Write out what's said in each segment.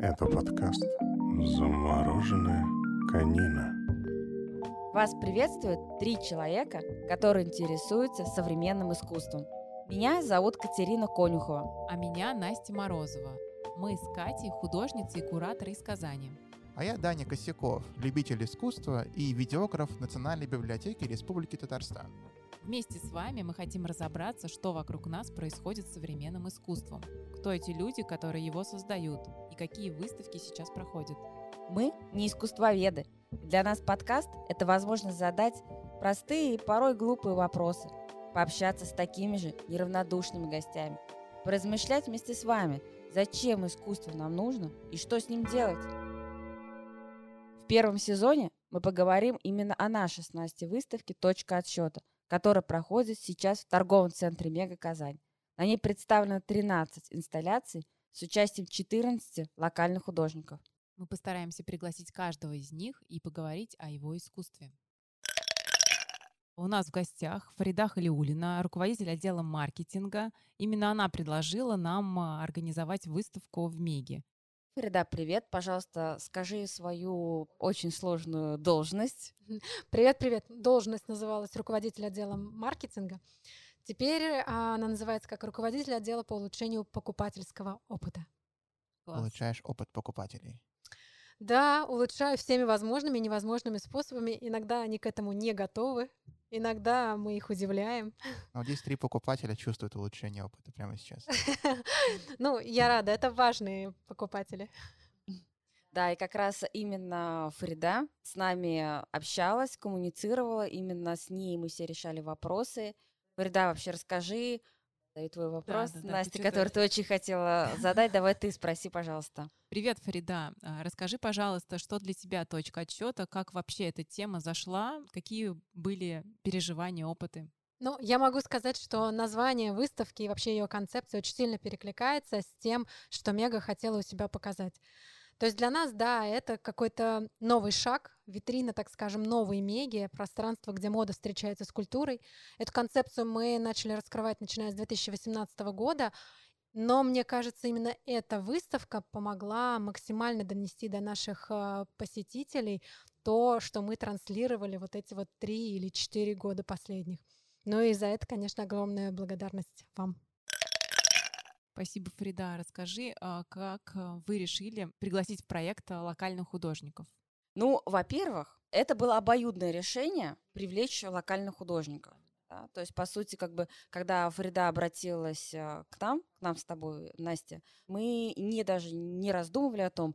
Это подкаст «Замороженная конина». Вас приветствуют три человека, которые интересуются современным искусством. Меня зовут Катерина Конюхова. А меня Настя Морозова. Мы с Катей художницы и кураторы из Казани. А я Даня Косяков, любитель искусства и видеограф Национальной библиотеки Республики Татарстан. Вместе с вами мы хотим разобраться, что вокруг нас происходит с современным искусством, кто эти люди, которые его создают, и какие выставки сейчас проходят. Мы не искусствоведы. Для нас подкаст – это возможность задать простые и порой глупые вопросы, пообщаться с такими же неравнодушными гостями, поразмышлять вместе с вами, зачем искусство нам нужно и что с ним делать. В первом сезоне мы поговорим именно о нашей с Настей выставке «Точка отсчета», которая проходит сейчас в торговом центре «Мега Казань». На ней представлено 13 инсталляций с участием 14 локальных художников. Мы постараемся пригласить каждого из них и поговорить о его искусстве. У нас в гостях Фарида Халиулина, руководитель отдела маркетинга. Именно она предложила нам а, организовать выставку в Меге. Фарида, привет. Пожалуйста, скажи свою очень сложную должность. Привет, привет. Должность называлась руководитель отдела маркетинга. Теперь а, она называется как руководитель отдела по улучшению покупательского опыта. Класс. Улучшаешь опыт покупателей. Да, улучшаю всеми возможными и невозможными способами. Иногда они к этому не готовы, иногда мы их удивляем. Но здесь три покупателя чувствуют улучшение опыта прямо сейчас. Ну, я рада, это важные покупатели. Да, и как раз именно Фрида с нами общалась, коммуницировала, именно с ней мы все решали вопросы. Фрида, вообще расскажи, задаю твой вопрос, да, да, Настя, да, который ты очень хотела задать. Давай ты спроси, пожалуйста. Привет, Фарида. А, расскажи, пожалуйста, что для тебя точка отсчета, как вообще эта тема зашла, какие были переживания, опыты? Ну, я могу сказать, что название выставки и вообще ее концепция очень сильно перекликается с тем, что Мега хотела у себя показать. То есть для нас, да, это какой-то новый шаг, витрина, так скажем, новой меги, пространство, где мода встречается с культурой. Эту концепцию мы начали раскрывать, начиная с 2018 года, но мне кажется, именно эта выставка помогла максимально донести до наших э, посетителей то, что мы транслировали вот эти вот три или четыре года последних. Ну и за это, конечно, огромная благодарность вам. Спасибо, Фрида. Расскажи, а, как а, вы решили пригласить в проект а, локальных художников? Ну, во-первых, это было обоюдное решение привлечь локальных художников. Да? То есть, по сути, как бы, когда Фрида обратилась к нам, к нам с тобой, Настя, мы не даже не раздумывали о том,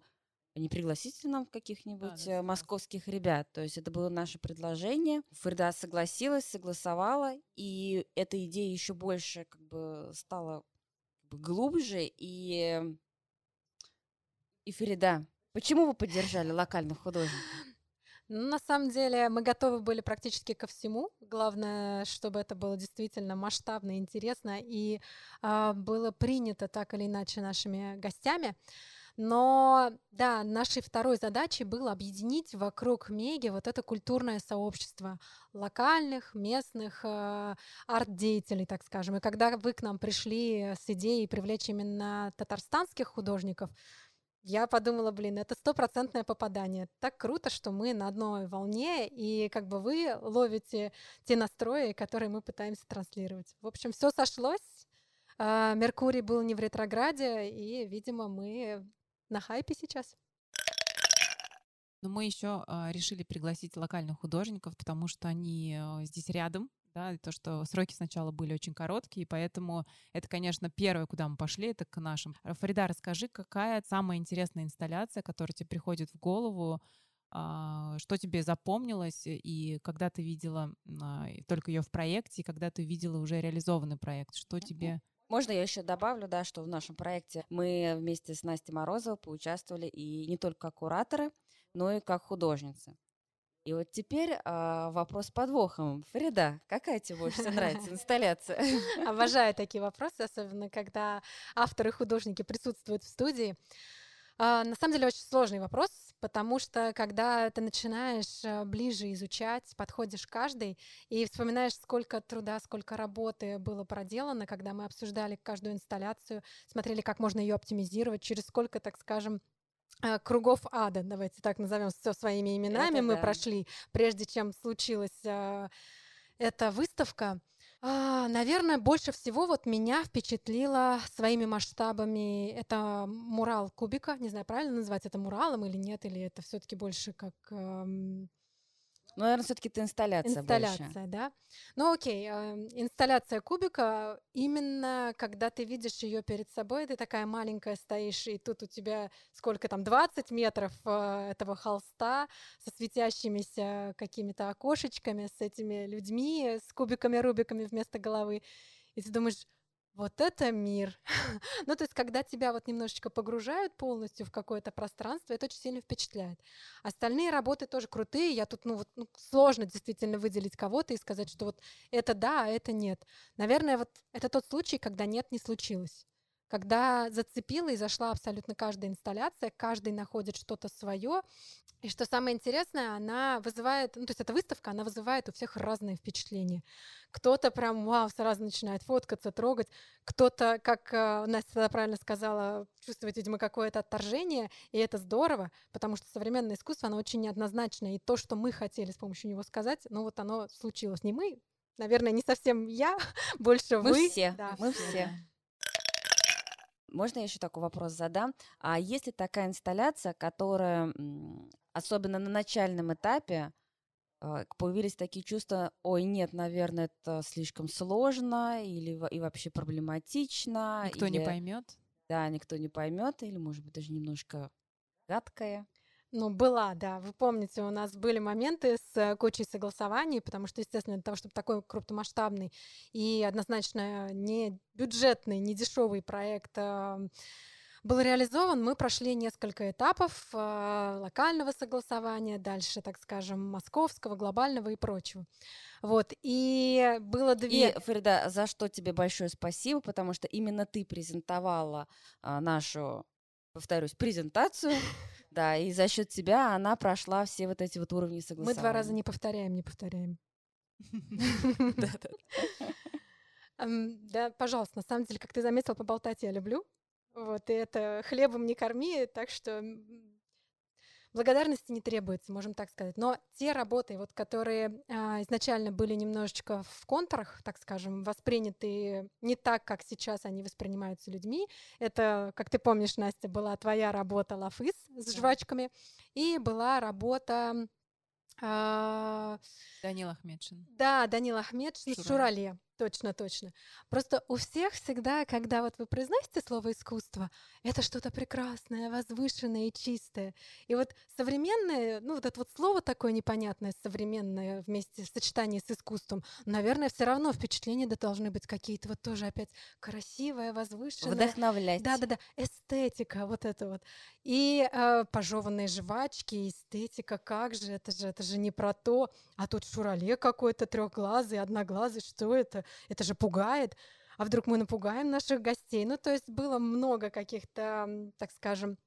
не пригласить ли нам каких-нибудь да, да, московских ребят. То есть это было наше предложение. Фрида согласилась, согласовала, и эта идея еще больше как бы стала глубже и, и Ферида. Почему вы поддержали локальных художников? Ну, на самом деле мы готовы были практически ко всему. Главное, чтобы это было действительно масштабно, интересно и э, было принято так или иначе нашими гостями. Но да, нашей второй задачей было объединить вокруг Меги вот это культурное сообщество локальных, местных э, арт-деятелей, так скажем. И когда вы к нам пришли с идеей привлечь именно татарстанских художников, я подумала, блин, это стопроцентное попадание. Так круто, что мы на одной волне, и как бы вы ловите те настрои, которые мы пытаемся транслировать. В общем, все сошлось. Э, Меркурий был не в ретрограде, и, видимо, мы на хайпе сейчас. Но мы еще э, решили пригласить локальных художников, потому что они э, здесь рядом, да, и то, что сроки сначала были очень короткие, поэтому это, конечно, первое, куда мы пошли, это к нашим. Фарида, расскажи, какая самая интересная инсталляция, которая тебе приходит в голову, э, что тебе запомнилось, и когда ты видела э, только ее в проекте, и когда ты видела уже реализованный проект, что тебе можно я еще добавлю, да, что в нашем проекте мы вместе с Настей Морозовой поучаствовали и не только как кураторы, но и как художницы. И вот теперь а, вопрос с подвохом. Фрида, какая тебе больше всего нравится инсталляция? Обожаю такие вопросы, особенно когда авторы и художники присутствуют в студии. А, на самом деле очень сложный вопрос, потому что когда ты начинаешь э, ближе изучать, подходишь к каждой и вспоминаешь, сколько труда, сколько работы было проделано, когда мы обсуждали каждую инсталляцию, смотрели, как можно ее оптимизировать, через сколько, так скажем, э, кругов ада, давайте так назовем все своими именами, Это мы да. прошли, прежде чем случилась э, эта выставка. А, наверное, больше всего вот меня впечатлило своими масштабами. Это мурал кубика. Не знаю, правильно называть это муралом или нет, или это все-таки больше как эм, Ну, наверное, все-таки это инсталляция, инсталляция, больше. да? Ну окей, эм, инсталляция кубика, именно когда ты видишь ее перед собой, ты такая маленькая стоишь, и тут у тебя сколько там, 20 метров э, этого холста со светящимися какими-то окошечками, с этими людьми, с кубиками-рубиками вместо головы. И ты думаешь, вот это мир. ну, то есть, когда тебя вот немножечко погружают полностью в какое-то пространство, это очень сильно впечатляет. Остальные работы тоже крутые. Я тут, ну, вот, ну, сложно действительно выделить кого-то и сказать, что вот это да, а это нет. Наверное, вот это тот случай, когда нет, не случилось. Когда зацепила и зашла абсолютно каждая инсталляция, каждый находит что-то свое. И что самое интересное, она вызывает, ну, то есть эта выставка, она вызывает у всех разные впечатления. Кто-то прям, вау, сразу начинает фоткаться, трогать. Кто-то, как э, Настя правильно сказала, чувствует, видимо, какое-то отторжение, и это здорово, потому что современное искусство, оно очень неоднозначное, и то, что мы хотели с помощью него сказать, ну вот оно случилось. Не мы, наверное, не совсем я, больше Мы вы. все, Да. мы все. Можно я еще такой вопрос задам? А есть ли такая инсталляция, которая, особенно на начальном этапе, к- появились такие чувства, ой, нет, наверное, это слишком сложно или и вообще проблематично, Никто не или, поймет. да, никто не поймет, или, может быть, даже немножко гадкое. Ну, была, да. Вы помните, у нас были моменты с э, кучей согласований, потому что, естественно, для того, чтобы такой крупномасштабный и однозначно не бюджетный, не дешевый проект а, был реализован, мы прошли несколько этапов а, локального согласования, дальше, так скажем, московского, глобального и прочего. Вот, и было две... И, Фарида, за что тебе большое спасибо, потому что именно ты презентовала а, нашу, повторюсь, презентацию, да, и за счет тебя она прошла все вот эти вот уровни Мы согласования. два раза не повторяем, не повторяем. Да, пожалуйста, на самом деле, как ты заметил, поболтать я люблю. Вот, и это хлебом не корми, так что благодарности не требуется, можем так сказать. Но те работы, вот, которые а, изначально были немножечко в контурах, так скажем, восприняты не так, как сейчас они воспринимаются людьми. Это, как ты помнишь, Настя, была твоя работа Лафыс с Да. жвачками, и была работа а, Данил Ахмедшин. да, Данил Ахмедшин, Шурале. Шурале. Точно, точно. Просто у всех всегда, когда вот вы произносите слово искусство, это что-то прекрасное, возвышенное и чистое. И вот современное, ну вот это вот слово такое непонятное, современное вместе в сочетании с искусством, наверное, все равно впечатления да должны быть какие-то вот тоже опять красивое, возвышенное. Вдохновлять. Да-да-да, эстетика, вот это вот. И э, пожеванные жвачки, эстетика, как же, это же, это же не про то. А тут шурале какой-то трехглазый, одноглазый, что это? Это же пугает. А вдруг мы напугаем наших гостей? Ну, то есть было много каких-то, так скажем,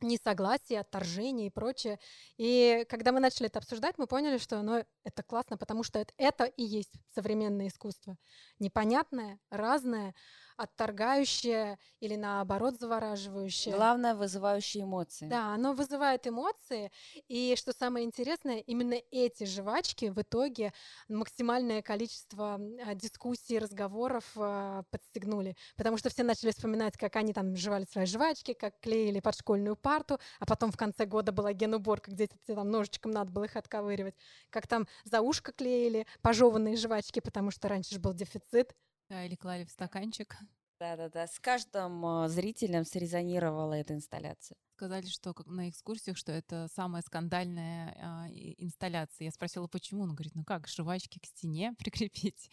несогласий, отторжений и прочее. И когда мы начали это обсуждать, мы поняли, что ну, это классно, потому что это, это и есть современное искусство. Непонятное, разное, отторгающее или наоборот завораживающее. Главное, вызывающие эмоции. Да, оно вызывает эмоции, и что самое интересное, именно эти жвачки в итоге максимальное количество а, дискуссий, разговоров а, подстегнули, потому что все начали вспоминать, как они там жевали свои жвачки, как клеили под школьную парту, а потом в конце года была генуборка, где там ножичком надо было их отковыривать, как там за ушко клеили пожеванные жвачки, потому что раньше же был дефицит. Да, или клали в стаканчик. Да-да-да. С каждым э, зрителем срезонировала эта инсталляция. Сказали, что на экскурсиях, что это самая скандальная и- инсталляция. Я спросила, почему. Он говорит, ну как, жвачки к стене прикрепить?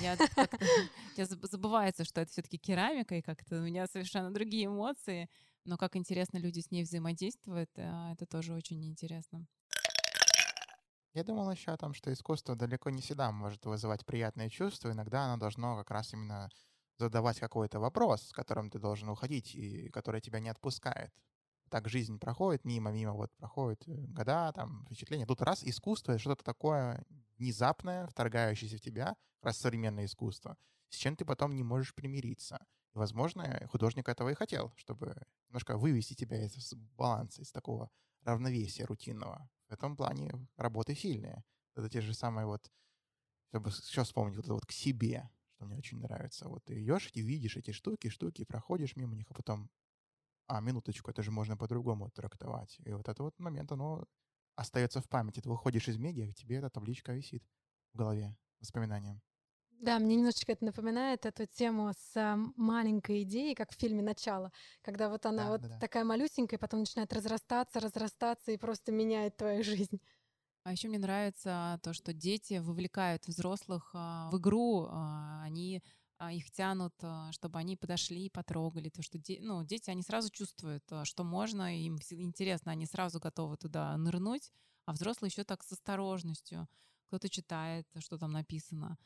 Я забывается, что это все-таки керамика, и как-то у меня совершенно другие эмоции. Но как интересно люди с ней взаимодействуют, а, это тоже очень интересно. Я думал еще о том, что искусство далеко не всегда может вызывать приятные чувства. Иногда оно должно как раз именно задавать какой-то вопрос, с которым ты должен уходить и который тебя не отпускает. так жизнь проходит мимо-мимо, вот проходит э, года, там, впечатления. Тут раз искусство — что-то такое внезапное, вторгающееся в тебя, раз современное искусство, с чем ты потом не можешь примириться. И, возможно, художник этого и хотел, чтобы немножко вывести тебя из баланса, из такого равновесия рутинного. В этом плане работы сильные. Это те же самые вот, чтобы еще вспомнить, вот это вот к себе, что мне очень нравится. Вот ты идешь и видишь эти штуки, штуки, проходишь мимо них, а потом, а, минуточку, это же можно по-другому трактовать. И вот этот вот момент, оно остается в памяти. Ты выходишь из медиа, тебе эта табличка висит в голове воспоминанием. Да, мне немножечко это напоминает эту тему с а, маленькой идеей, как в фильме «Начало», когда вот она Да, вот да-да. такая малюсенькая, потом начинает разрастаться, разрастаться и просто меняет твою жизнь. А еще мне нравится то, что дети вовлекают взрослых а, в игру, а, они их тянут, чтобы они подошли и потрогали. То, что де- ну, дети, они сразу чувствуют, что можно, им интересно, они сразу готовы туда нырнуть, а взрослые еще так с осторожностью. Кто-то читает, что там написано,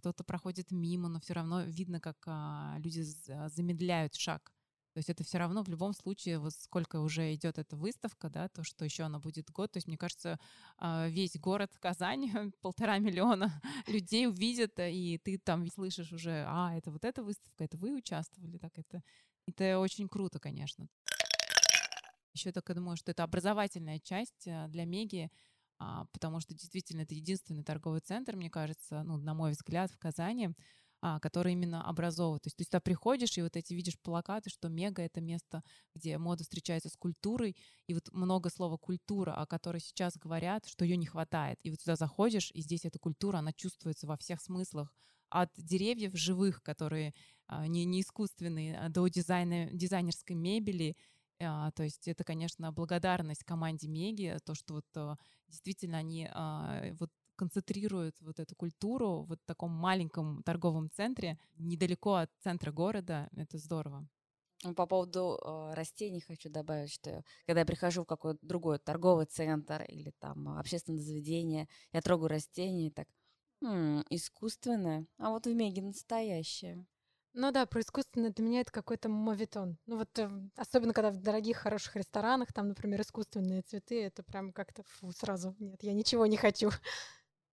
кто-то проходит мимо, но все равно видно, как а, люди а, замедляют шаг. То есть это все равно в любом случае, вот сколько уже идет эта выставка, да, то, что еще она будет год. То есть, мне кажется, а, весь город Казань, полтора миллиона людей увидят, э, и ты там слышишь уже, а, это вот эта выставка, это вы участвовали, так это, это очень круто, конечно. Еще только думаю, что это образовательная часть э, для Меги, потому что действительно это единственный торговый центр, мне кажется, ну, на мой взгляд, в Казани, а, который именно образовывает. То есть ты сюда приходишь, и вот эти видишь плакаты, что Мега — это место, где мода встречается с культурой, и вот много слова «культура», о которой сейчас говорят, что ее не хватает. И вот сюда заходишь, и здесь эта культура, она чувствуется во всех смыслах. От деревьев живых, которые а, не, не искусственные, а до дизайна, дизайнерской мебели. А, То есть это, конечно, благодарность команде Меги, то, что вот а, действительно они а, вот концентрируют вот эту культуру вот в таком маленьком торговом центре, недалеко от центра города. Это здорово. Ну, По поводу э, растений хочу добавить, что когда я прихожу в какой-то другой торговый центр или там общественное заведение, я трогаю растения и так, «М, искусственное, а вот в Меге настоящее. Ну да, про искусственное для меня это какой-то моветон. Ну вот э, особенно когда в дорогих, хороших ресторанах, там, например, искусственные цветы, это прям как-то фу, сразу. Нет, я ничего не хочу.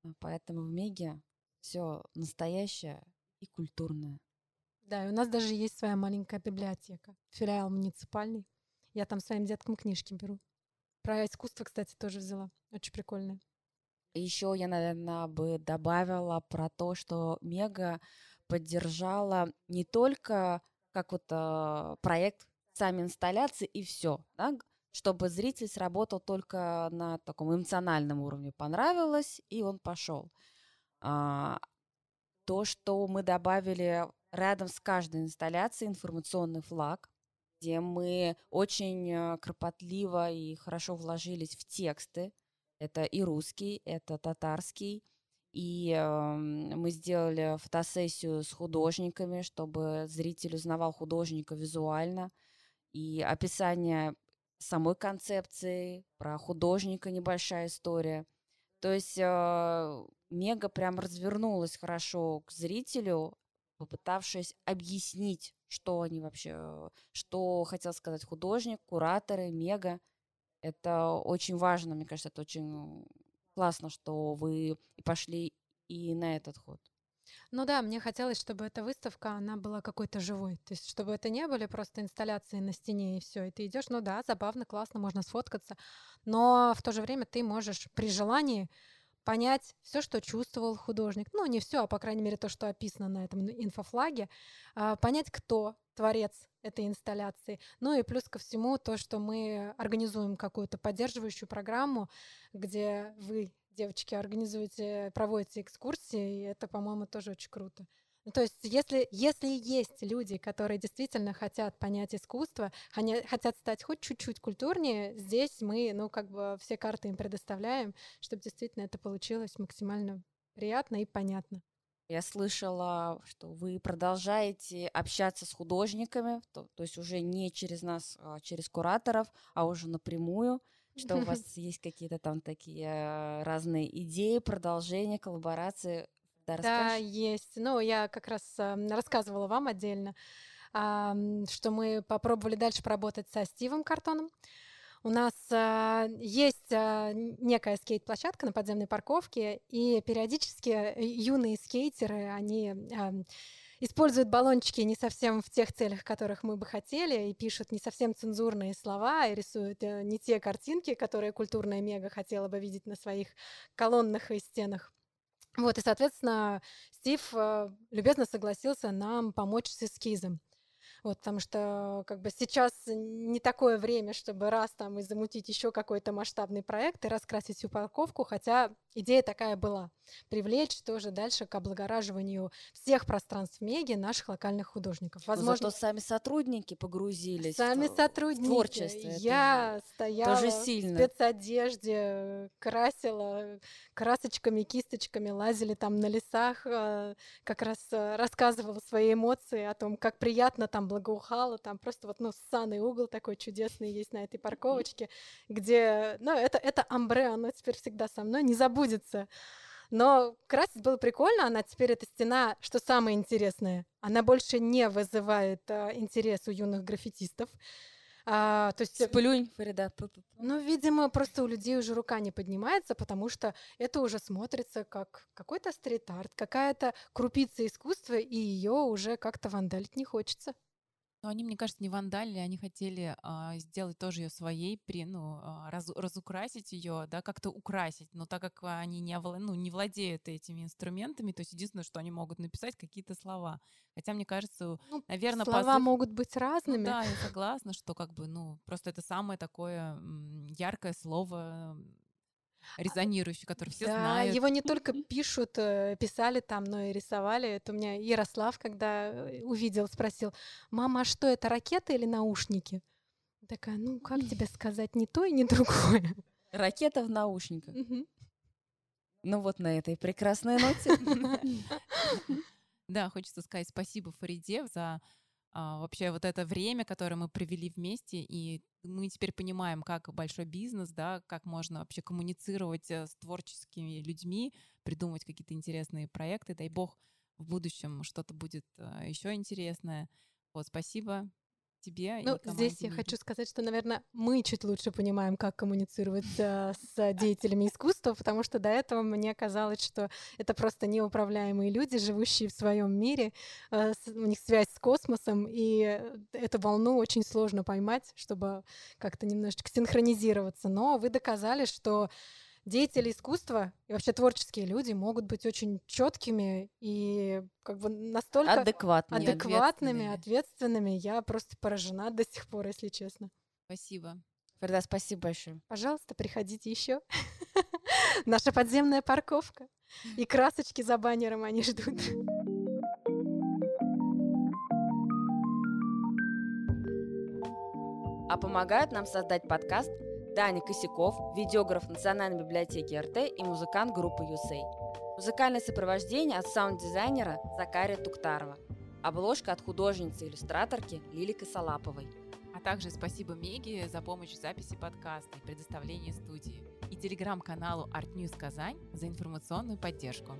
А Поэтому в Меге все настоящее и культурное. Да, и у нас даже есть своя маленькая библиотека, филиал муниципальный. Я там своим деткам книжки беру. Про искусство, кстати, тоже взяла. Очень прикольно. Еще я, наверное, бы добавила про то, что Мега поддержала не только как вот а, проект сами инсталляции и все, да, чтобы зритель сработал только на таком эмоциональном уровне. Понравилось, и он пошел. А, то, что мы добавили рядом с каждой инсталляцией информационный флаг, где мы очень а, кропотливо и хорошо вложились в тексты, это и русский, это татарский. И эм, мы сделали фотосессию с художниками, чтобы зритель узнавал художника визуально. И описание самой концепции, про художника небольшая история. То есть э, Мега прям развернулась хорошо к зрителю, попытавшись объяснить, что они вообще, э, что хотел сказать художник, кураторы, Мега. Это очень важно, мне кажется, это очень классно, что вы пошли и на этот ход. Ну да, мне хотелось, чтобы эта выставка, она была какой-то живой. То есть, чтобы это не были просто инсталляции на стене и все. И ты идешь, ну да, забавно, классно, можно сфоткаться. Но в то же время ты можешь при желании понять все, что чувствовал художник. Ну, не все, а по крайней мере то, что описано на этом инфофлаге. а, Понять, кто творец этой инсталляции. Ну и плюс ко всему то, что мы организуем какую-то поддерживающую программу, где вы, девочки, организуете, проводите экскурсии, и это, по-моему, тоже очень круто. Ну, то есть, если, если есть люди, которые действительно хотят понять искусство, хоня- хотят стать хоть чуть-чуть культурнее, здесь мы, ну, как бы все карты им предоставляем, чтобы действительно это получилось максимально приятно и понятно. Я слышала, что вы продолжаете общаться с художниками, то, то есть уже не через нас, а через кураторов, а уже напрямую, что у вас есть какие-то там такие э, разные идеи, продолжения, коллаборации. Да, Да, есть. Ну, я как раз рассказывала вам отдельно. что мы попробовали дальше поработать со Стивом Картоном. У нас э, есть э, некая скейт-площадка на подземной парковке, и периодически юные скейтеры, они э, используют баллончики не совсем в тех целях, которых мы бы хотели, и пишут не совсем цензурные слова, и рисуют э, не те картинки, которые культурная мега хотела бы видеть на своих колоннах и стенах. Вот, и, соответственно, Стив э, любезно согласился нам помочь с эскизом. Вот, потому что как бы сейчас не такое время, чтобы раз там и замутить еще какой-то масштабный проект и раскрасить всю парковку, хотя идея такая была. Привлечь тоже дальше к облагораживанию всех пространств Меги наших локальных художников. Возможно, Зато сами сотрудники погрузились сами в, сотрудники. в. Я Это стояла тоже сильно. в спецодежде, красила красочками, кисточками, лазили там на лесах, э, как раз э, рассказывала свои эмоции о том, как приятно там благоухало, там просто вот, ну, ссаный угол такой чудесный есть на этой парковочке, где, ну, это, это амбре, оно теперь всегда со мной, не забудется. Но красить было прикольно, она теперь эта стена, что самое интересное, она больше не вызывает а, интерес у юных граффитистов. А, то есть, Сплюнь, Фарида. ну, видимо, просто у людей уже рука не поднимается, потому что это уже смотрится как какой-то стрит-арт, какая-то крупица искусства, и ее уже как-то вандалить не хочется. Но они, мне кажется, не вандалили, они хотели а, сделать тоже ее своей, при, ну, а, раз, разукрасить ее, да, как-то украсить. Но так как они не, овла- ну, не владеют этими инструментами, то есть единственное, что они могут написать, какие-то слова. Хотя, мне кажется, Ну, наверное, Слова могут быть разными. Ну да, я согласна, что как бы, ну, просто это самое такое яркое слово, м, резонирующее, которое все да, знают. его не только пишут, э, писали там, но и рисовали. Это у меня Ярослав, когда э, увидел, спросил, мама, а что это, ракета или наушники? Такая, ну, как тебе сказать, ни то и ни другое. Ракета в наушниках. Ну вот на этой прекрасной ноте. Да, хочется сказать спасибо Фариде за а, вообще вот это время, которое мы провели вместе, и мы теперь понимаем, как большой бизнес, да, как можно вообще коммуницировать э, с творческими людьми, придумывать какие-то интересные проекты. Дай бог в будущем что-то будет еще интересное. Вот, спасибо тебе. Ну, здесь я хочу сказать, что, наверное, мы чуть лучше понимаем, как коммуницировать э, с деятелями искусства, потому что до этого мне казалось, что это просто неуправляемые люди, живущие в своем мире, э, у них связь с космосом, и э, эту волну очень сложно поймать, чтобы как-то немножечко синхронизироваться. Но вы доказали, что деятели искусства и вообще творческие люди могут быть очень четкими и как бы настолько Адекватными. адекватными, ответственными. ответственными. Я просто поражена до сих пор, если честно. Спасибо. Фарида, спасибо большое. Пожалуйста, приходите еще. Наша подземная парковка. И красочки за баннером они ждут. А помогают нам создать подкаст Даня Косяков, видеограф Национальной библиотеки РТ и музыкант группы Юсей. Музыкальное сопровождение от саунд-дизайнера Закария Туктарова. Обложка от художницы-иллюстраторки Лили Косолаповой. А также спасибо Меге за помощь в записи подкаста и предоставлении студии. И телеграм-каналу Art News Казань за информационную поддержку.